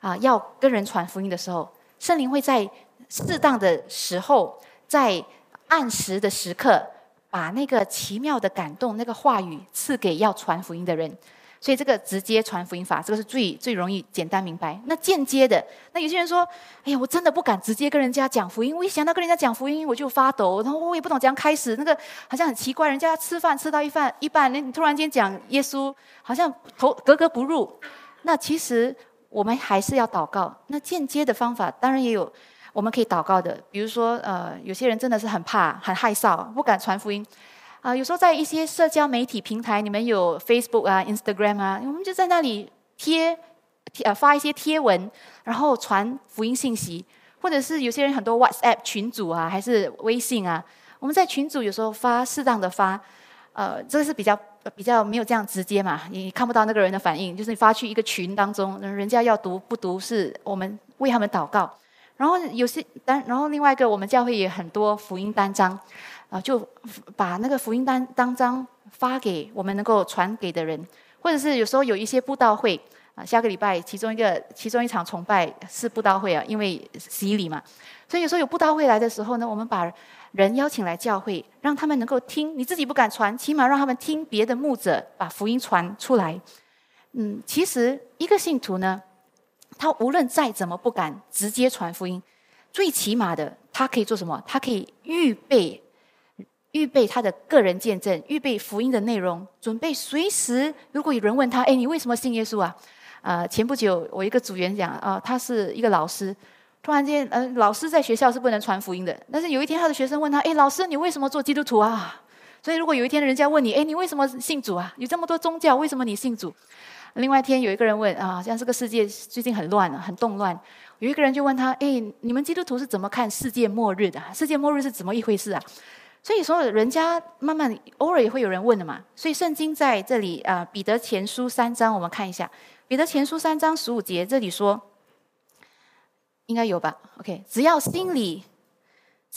啊，要跟人传福音的时候，圣灵会在适当的时候，在按时的时刻，把那个奇妙的感动、那个话语赐给要传福音的人。所以这个直接传福音法，这个是最最容易简单明白。那间接的，那有些人说：“哎呀，我真的不敢直接跟人家讲福音，我一想到跟人家讲福音，我就发抖。然后我也不懂怎样开始，那个好像很奇怪。人家吃饭吃到一饭一半，你突然间讲耶稣，好像头格格不入。那其实我们还是要祷告。那间接的方法，当然也有我们可以祷告的。比如说，呃，有些人真的是很怕、很害臊，不敢传福音。”啊，有时候在一些社交媒体平台，你们有 Facebook 啊、Instagram 啊，我们就在那里贴贴呃发一些贴文，然后传福音信息，或者是有些人很多 WhatsApp 群组啊，还是微信啊，我们在群组有时候发适当的发，呃，这个是比较比较没有这样直接嘛，你看不到那个人的反应，就是你发去一个群当中，人家要读不读是我们为他们祷告，然后有些单，然后另外一个我们教会也很多福音单张。啊，就把那个福音单单章发给我们能够传给的人，或者是有时候有一些布道会啊，下个礼拜其中一个其中一场崇拜是布道会啊，因为洗礼嘛，所以有时候有布道会来的时候呢，我们把人邀请来教会，让他们能够听，你自己不敢传，起码让他们听别的牧者把福音传出来。嗯，其实一个信徒呢，他无论再怎么不敢直接传福音，最起码的他可以做什么？他可以预备。预备他的个人见证，预备福音的内容，准备随时。如果有人问他：“哎，你为什么信耶稣啊？”啊，前不久我一个组员讲啊，他是一个老师，突然间，呃，老师在学校是不能传福音的。但是有一天，他的学生问他：“哎，老师，你为什么做基督徒啊？”所以，如果有一天人家问你：“哎，你为什么信主啊？有这么多宗教，为什么你信主？”另外一天有一个人问啊，像这个世界最近很乱，很动乱，有一个人就问他：“哎，你们基督徒是怎么看世界末日的？世界末日是怎么一回事啊？”所以说，人家慢慢偶尔也会有人问的嘛。所以圣经在这里啊，《彼得前书》三章，我们看一下，《彼得前书》三章十五节，这里说，应该有吧？OK，只要心里，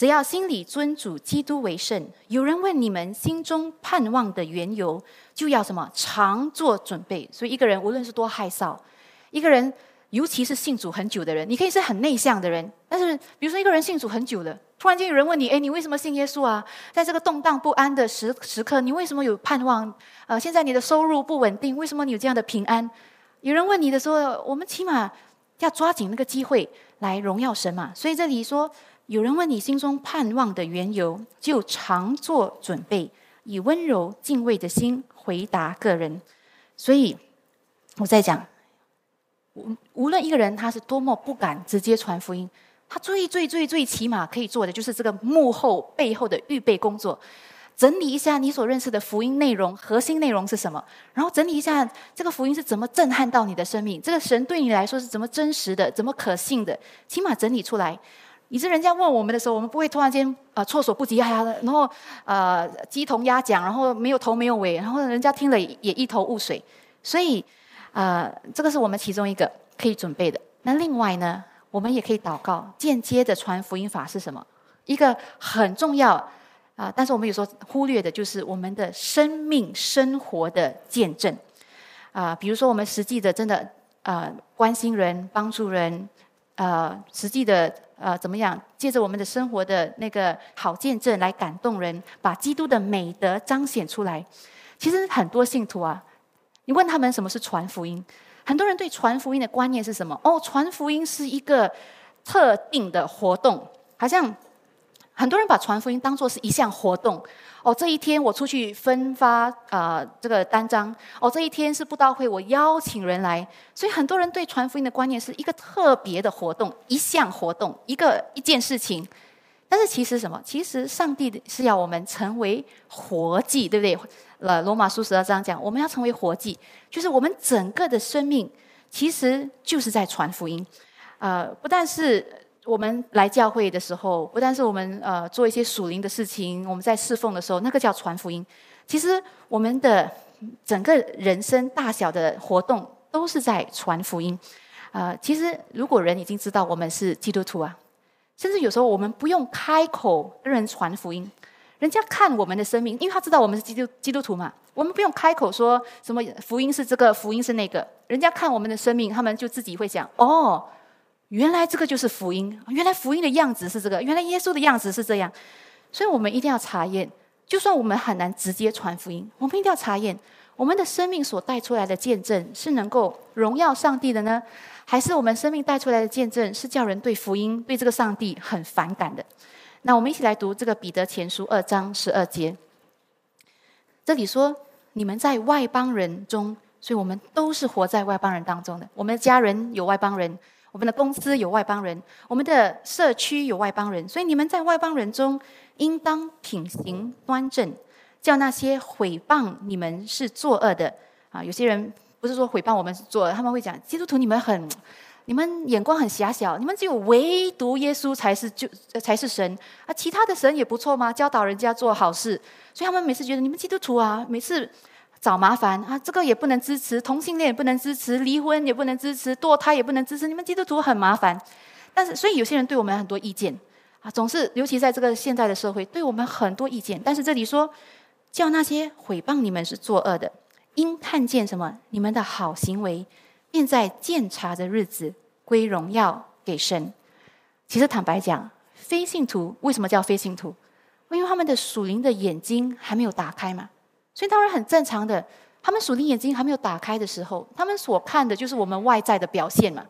只要心里尊主基督为圣。有人问你们心中盼望的缘由，就要什么？常做准备。所以一个人无论是多害臊，一个人尤其是信主很久的人，你可以是很内向的人，但是比如说一个人信主很久了。突然间有人问你：“哎，你为什么信耶稣啊？在这个动荡不安的时时刻，你为什么有盼望？呃，现在你的收入不稳定，为什么你有这样的平安？”有人问你的时候，我们起码要抓紧那个机会来荣耀神嘛。所以这里说，有人问你心中盼望的缘由，就常做准备，以温柔敬畏的心回答个人。所以我在讲，无无论一个人他是多么不敢直接传福音。他最最最最起码可以做的，就是这个幕后背后的预备工作，整理一下你所认识的福音内容，核心内容是什么，然后整理一下这个福音是怎么震撼到你的生命，这个神对你来说是怎么真实的，怎么可信的，起码整理出来，以致人家问我们的时候，我们不会突然间啊措手不及呀，然后呃鸡同鸭讲，然后没有头没有尾，然后人家听了也一头雾水，所以啊，这个是我们其中一个可以准备的。那另外呢？我们也可以祷告，间接的传福音法是什么？一个很重要啊，但是我们有时候忽略的就是我们的生命生活的见证啊。比如说，我们实际的真的啊关心人、帮助人，呃，实际的呃怎么样？借着我们的生活的那个好见证来感动人，把基督的美德彰显出来。其实很多信徒啊，你问他们什么是传福音？很多人对传福音的观念是什么？哦，传福音是一个特定的活动，好像很多人把传福音当做是一项活动。哦，这一天我出去分发啊这个单张。哦，这一天是布道会，我邀请人来。所以很多人对传福音的观念是一个特别的活动，一项活动，一个一件事情。但是其实什么？其实上帝是要我们成为活祭，对不对？呃，罗马书十二章讲，我们要成为活祭，就是我们整个的生命其实就是在传福音。呃，不但是我们来教会的时候，不但是我们呃做一些属灵的事情，我们在侍奉的时候，那个叫传福音。其实我们的整个人生大小的活动都是在传福音。呃，其实如果人已经知道我们是基督徒啊。甚至有时候我们不用开口跟人传福音，人家看我们的生命，因为他知道我们是基督基督徒嘛，我们不用开口说什么福音是这个，福音是那个，人家看我们的生命，他们就自己会想：哦，原来这个就是福音，原来福音的样子是这个，原来耶稣的样子是这样。所以我们一定要查验，就算我们很难直接传福音，我们一定要查验我们的生命所带出来的见证是能够荣耀上帝的呢？还是我们生命带出来的见证，是叫人对福音、对这个上帝很反感的。那我们一起来读这个彼得前书二章十二节。这里说：“你们在外邦人中，所以我们都是活在外邦人当中的。我们的家人有外邦人，我们的公司有外邦人，我们的社区有外邦人。所以你们在外邦人中，应当品行端正，叫那些毁谤你们是作恶的啊。有些人。”不是说诽谤我们是作恶，他们会讲基督徒你们很，你们眼光很狭小，你们只有唯独耶稣才是就才是神啊，其他的神也不错吗？教导人家做好事，所以他们每次觉得你们基督徒啊，每次找麻烦啊，这个也不能支持，同性恋也不能支持，离婚也不能支持，堕胎也不能支持，你们基督徒很麻烦。但是，所以有些人对我们很多意见啊，总是尤其在这个现在的社会，对我们很多意见。但是这里说，叫那些诽谤你们是作恶的。因看见什么？你们的好行为，便在鉴察的日子归荣耀给神。其实坦白讲，非信徒为什么叫非信徒？因为他们的属灵的眼睛还没有打开嘛。所以当然很正常的，他们属灵眼睛还没有打开的时候，他们所看的就是我们外在的表现嘛。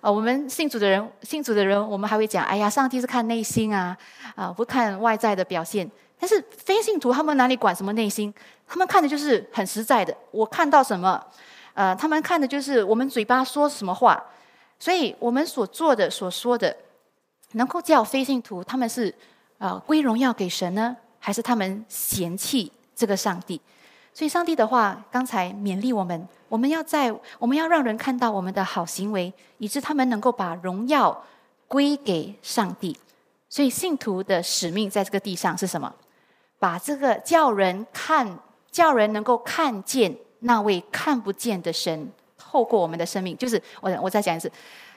呃，我们信主的人，信主的人，我们还会讲：哎呀，上帝是看内心啊，啊，不看外在的表现。但是非信徒他们哪里管什么内心？他们看的就是很实在的。我看到什么，呃，他们看的就是我们嘴巴说什么话。所以我们所做的、所说的，能够叫非信徒他们是呃归荣耀给神呢，还是他们嫌弃这个上帝？所以上帝的话刚才勉励我们，我们要在我们要让人看到我们的好行为，以致他们能够把荣耀归给上帝。所以信徒的使命在这个地上是什么？把这个叫人看，叫人能够看见那位看不见的神，透过我们的生命，就是我我再讲一次，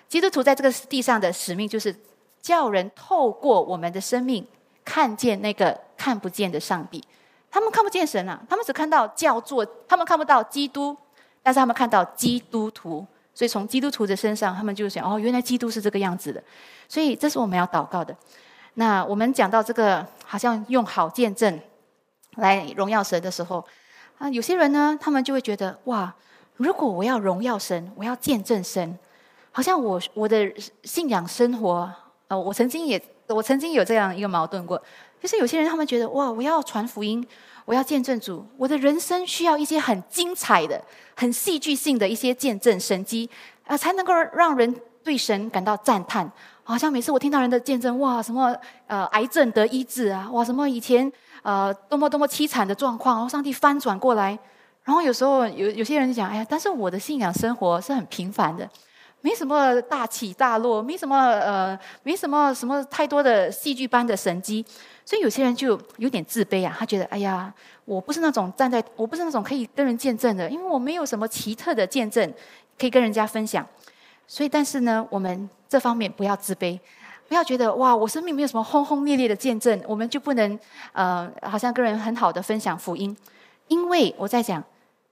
基督徒在这个地上的使命，就是叫人透过我们的生命看见那个看不见的上帝。他们看不见神啊，他们只看到叫做，他们看不到基督，但是他们看到基督徒，所以从基督徒的身上，他们就想哦，原来基督是这个样子的，所以这是我们要祷告的。那我们讲到这个，好像用好见证来荣耀神的时候，啊，有些人呢，他们就会觉得，哇，如果我要荣耀神，我要见证神，好像我我的信仰生活，呃，我曾经也，我曾经有这样一个矛盾过，就是有些人他们觉得，哇，我要传福音，我要见证主，我的人生需要一些很精彩的、很戏剧性的一些见证神迹啊，才能够让人对神感到赞叹。好像每次我听到人的见证，哇，什么呃癌症得医治啊，哇，什么以前呃多么多么凄惨的状况，然后上帝翻转过来。然后有时候有有些人讲，哎呀，但是我的信仰生活是很平凡的，没什么大起大落，没什么呃，没什么什么太多的戏剧般的神迹。所以有些人就有点自卑啊，他觉得，哎呀，我不是那种站在，我不是那种可以跟人见证的，因为我没有什么奇特的见证可以跟人家分享。所以，但是呢，我们。这方面不要自卑，不要觉得哇，我生命没有什么轰轰烈烈的见证，我们就不能呃，好像跟人很好的分享福音。因为我在讲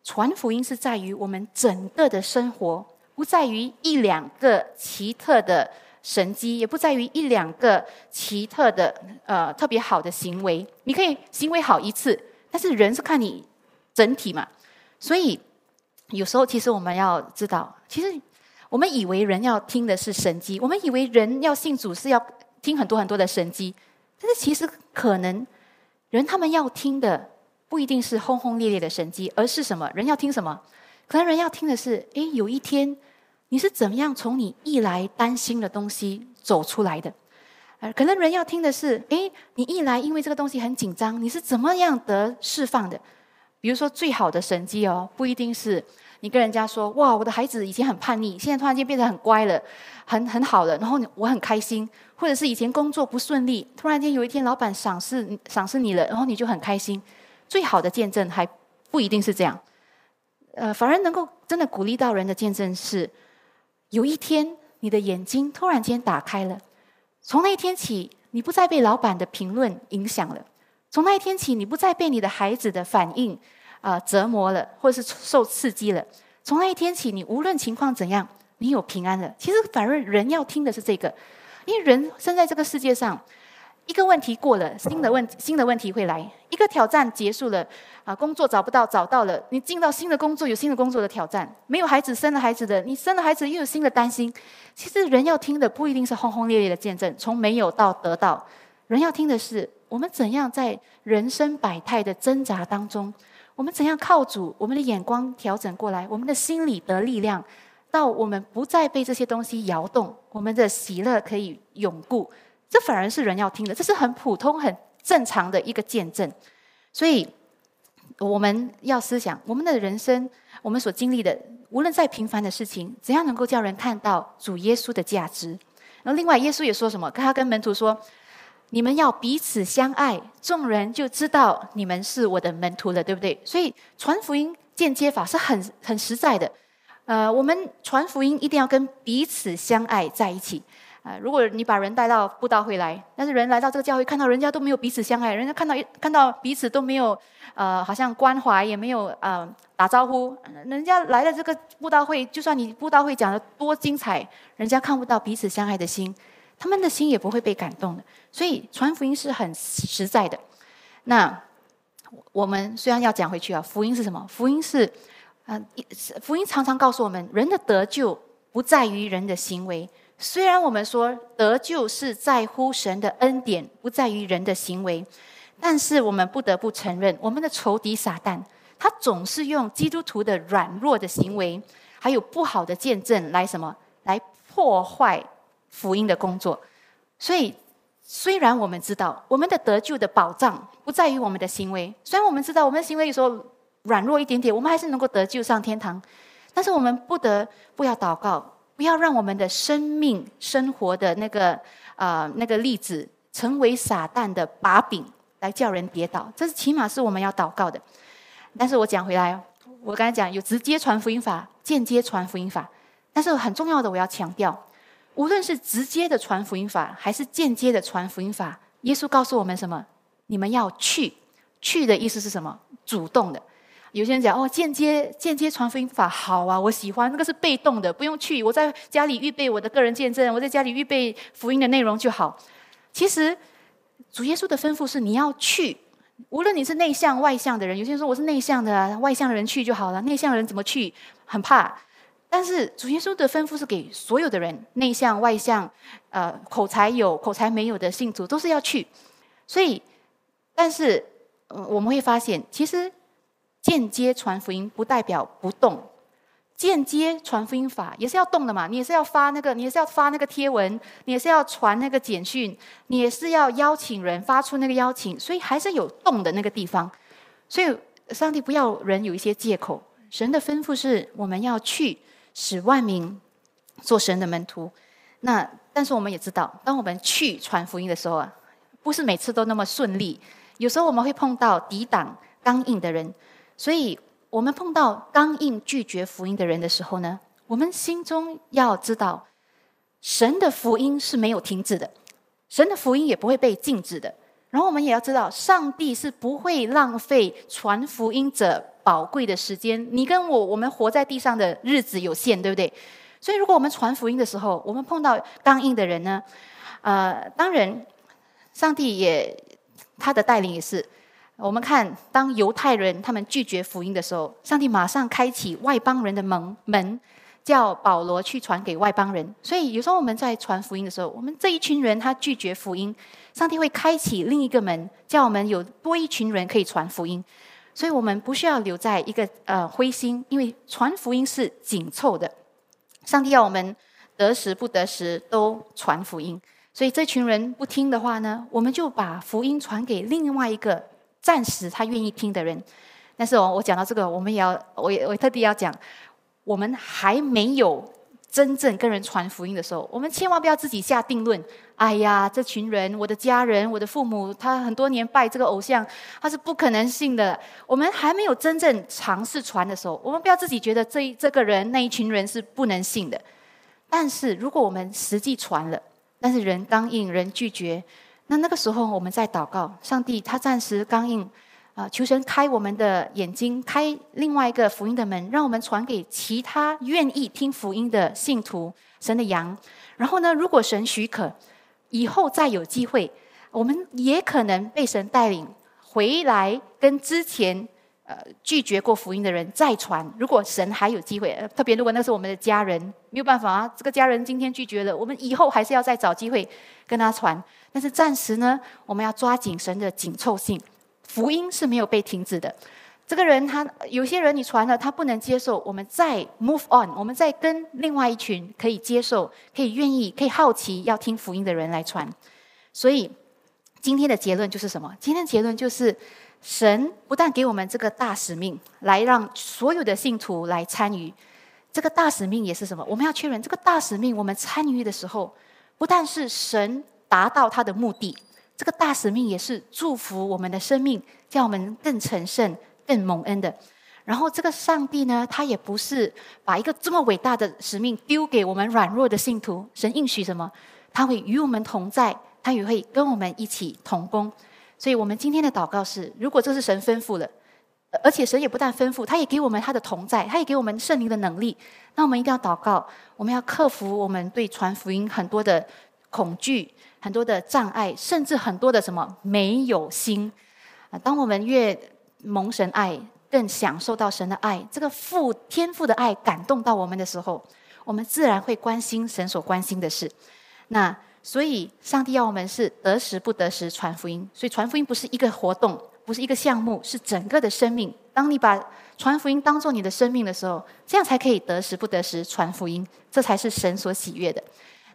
传福音是在于我们整个的生活，不在于一两个奇特的神迹，也不在于一两个奇特的呃特别好的行为。你可以行为好一次，但是人是看你整体嘛，所以有时候其实我们要知道，其实我们以为人要听的是神迹，我们以为人要信主是要听很多很多的神迹，但是其实可能人他们要听的不一定是轰轰烈烈的神迹，而是什么？人要听什么？可能人要听的是，诶，有一天你是怎么样从你一来担心的东西走出来的？呃，可能人要听的是，诶，你一来因为这个东西很紧张，你是怎么样得释放的？比如说最好的神迹哦，不一定是你跟人家说，哇，我的孩子以前很叛逆，现在突然间变得很乖了，很很好了，然后我很开心，或者是以前工作不顺利，突然间有一天老板赏识赏识你了，然后你就很开心。最好的见证还不一定是这样。呃，反而能够真的鼓励到人的见证是，有一天你的眼睛突然间打开了，从那一天起，你不再被老板的评论影响了；从那一天起，你不再被你的孩子的反应啊折磨了，或是受刺激了；从那一天起，你无论情况怎样，你有平安了。其实反而人要听的是这个，因为人生在这个世界上。一个问题过了，新的问新的问题会来；一个挑战结束了，啊，工作找不到，找到了，你进到新的工作，有新的工作的挑战；没有孩子，生了孩子的，你生了孩子又有新的担心。其实人要听的不一定是轰轰烈烈的见证，从没有到得到，人要听的是我们怎样在人生百态的挣扎当中，我们怎样靠主，我们的眼光调整过来，我们的心里得力量，到我们不再被这些东西摇动，我们的喜乐可以永固。这反而是人要听的，这是很普通、很正常的一个见证。所以我们要思想，我们的人生，我们所经历的，无论再平凡的事情，怎样能够叫人看到主耶稣的价值？然后，另外，耶稣也说什么？他跟门徒说：“你们要彼此相爱，众人就知道你们是我的门徒了，对不对？”所以，传福音间接法是很很实在的。呃，我们传福音一定要跟彼此相爱在一起。如果你把人带到布道会来，但是人来到这个教会，看到人家都没有彼此相爱，人家看到一看到彼此都没有，呃，好像关怀也没有，呃，打招呼，人家来了这个布道会，就算你布道会讲的多精彩，人家看不到彼此相爱的心，他们的心也不会被感动的。所以传福音是很实在的。那我们虽然要讲回去啊，福音是什么？福音是，啊，福音常常告诉我们，人的得救不在于人的行为。虽然我们说得救是在乎神的恩典，不在于人的行为，但是我们不得不承认，我们的仇敌撒旦，他总是用基督徒的软弱的行为，还有不好的见证来什么，来破坏福音的工作。所以，虽然我们知道我们的得救的保障不在于我们的行为，虽然我们知道我们的行为有时候软弱一点点，我们还是能够得救上天堂，但是我们不得不要祷告。不要让我们的生命生活的那个啊那个例子成为撒旦的把柄，来叫人跌倒。这是起码是我们要祷告的。但是我讲回来，我刚才讲有直接传福音法、间接传福音法，但是很重要的我要强调，无论是直接的传福音法，还是间接的传福音法，耶稣告诉我们什么？你们要去，去的意思是什么？主动的。有些人讲哦，间接间接传福音法好啊，我喜欢那个是被动的，不用去，我在家里预备我的个人见证，我在家里预备福音的内容就好。其实主耶稣的吩咐是你要去，无论你是内向外向的人，有些人说我是内向的啊，外向的人去就好了，内向的人怎么去？很怕。但是主耶稣的吩咐是给所有的人，内向外向，呃，口才有口才没有的信徒都是要去。所以，但是我们会发现，其实。间接传福音不代表不动，间接传福音法也是要动的嘛。你也是要发那个，你也是要发那个贴文，你也是要传那个简讯，你也是要邀请人发出那个邀请，所以还是有动的那个地方。所以上帝不要人有一些借口，神的吩咐是我们要去使万民做神的门徒。那但是我们也知道，当我们去传福音的时候啊，不是每次都那么顺利，有时候我们会碰到抵挡刚硬的人。所以，我们碰到刚硬拒绝福音的人的时候呢，我们心中要知道，神的福音是没有停止的，神的福音也不会被禁止的。然后，我们也要知道，上帝是不会浪费传福音者宝贵的时间。你跟我，我们活在地上的日子有限，对不对？所以，如果我们传福音的时候，我们碰到刚硬的人呢，呃，当然，上帝也他的带领也是。我们看，当犹太人他们拒绝福音的时候，上帝马上开启外邦人的门门，叫保罗去传给外邦人。所以有时候我们在传福音的时候，我们这一群人他拒绝福音，上帝会开启另一个门，叫我们有多一群人可以传福音。所以我们不需要留在一个呃灰心，因为传福音是紧凑的。上帝要我们得时不得时都传福音。所以这群人不听的话呢，我们就把福音传给另外一个。暂时他愿意听的人，但是哦，我讲到这个，我们也要，我也我特地要讲，我们还没有真正跟人传福音的时候，我们千万不要自己下定论。哎呀，这群人，我的家人，我的父母，他很多年拜这个偶像，他是不可能信的。我们还没有真正尝试传的时候，我们不要自己觉得这这个人那一群人是不能信的。但是如果我们实际传了，但是人刚硬，人拒绝。那那个时候，我们在祷告，上帝他暂时刚硬，啊，求神开我们的眼睛，开另外一个福音的门，让我们传给其他愿意听福音的信徒，神的羊。然后呢，如果神许可，以后再有机会，我们也可能被神带领回来，跟之前呃拒绝过福音的人再传。如果神还有机会，特别如果那是我们的家人，没有办法啊，这个家人今天拒绝了，我们以后还是要再找机会跟他传。但是暂时呢，我们要抓紧神的紧凑性，福音是没有被停止的。这个人他有些人你传了，他不能接受，我们再 move on，我们再跟另外一群可以接受、可以愿意、可以好奇要听福音的人来传。所以今天的结论就是什么？今天的结论就是神不但给我们这个大使命，来让所有的信徒来参与。这个大使命也是什么？我们要确认这个大使命，我们参与的时候，不但是神。达到他的目的，这个大使命也是祝福我们的生命，叫我们更成圣、更蒙恩的。然后，这个上帝呢，他也不是把一个这么伟大的使命丢给我们软弱的信徒。神应许什么？他会与我们同在，他也会跟我们一起同工。所以，我们今天的祷告是：如果这是神吩咐了，而且神也不但吩咐，他也给我们他的同在，他也给我们圣灵的能力。那我们一定要祷告，我们要克服我们对传福音很多的恐惧。很多的障碍，甚至很多的什么没有心啊！当我们越蒙神爱，更享受到神的爱，这个父天父的爱感动到我们的时候，我们自然会关心神所关心的事。那所以，上帝要我们是得时不得时传福音。所以，传福音不是一个活动，不是一个项目，是整个的生命。当你把传福音当做你的生命的时候，这样才可以得时不得时传福音，这才是神所喜悦的。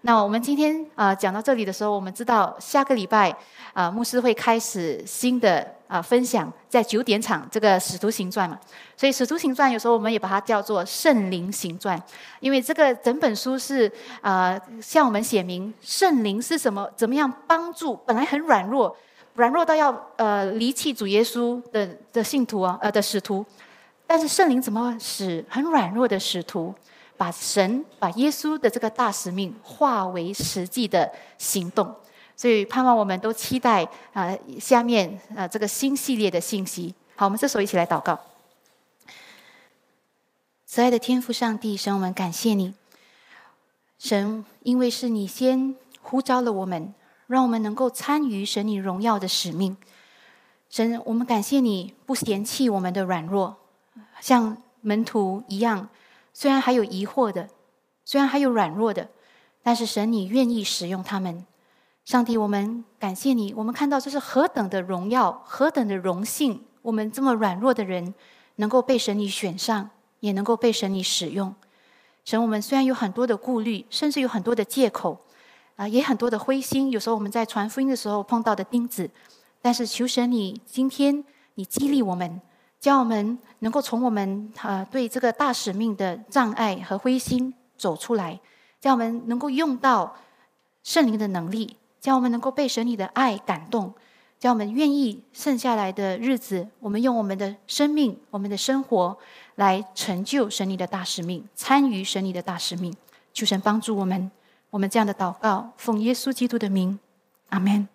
那我们今天啊讲到这里的时候，我们知道下个礼拜啊牧师会开始新的啊分享，在九点场这个使徒行传嘛，所以使徒行传有时候我们也把它叫做圣灵行传，因为这个整本书是啊向我们写明圣灵是什么，怎么样帮助本来很软弱，软弱到要呃离弃主耶稣的的信徒啊呃的使徒，但是圣灵怎么使很软弱的使徒？把神、把耶稣的这个大使命化为实际的行动，所以盼望我们都期待啊，下面啊这个新系列的信息。好，我们这时候一起来祷告。慈爱的天父上帝，神，我们感谢你，神，因为是你先呼召了我们，让我们能够参与神你荣耀的使命。神，我们感谢你不嫌弃我们的软弱，像门徒一样。虽然还有疑惑的，虽然还有软弱的，但是神，你愿意使用他们。上帝，我们感谢你。我们看到这是何等的荣耀，何等的荣幸。我们这么软弱的人，能够被神你选上，也能够被神你使用。神，我们虽然有很多的顾虑，甚至有很多的借口，啊，也很多的灰心。有时候我们在传福音的时候碰到的钉子，但是求神你今天你激励我们。叫我们能够从我们啊对这个大使命的障碍和灰心走出来，叫我们能够用到圣灵的能力，叫我们能够被神你的爱感动，叫我们愿意剩下来的日子，我们用我们的生命、我们的生活来成就神你的大使命，参与神你的大使命。求神帮助我们，我们这样的祷告，奉耶稣基督的名，阿门。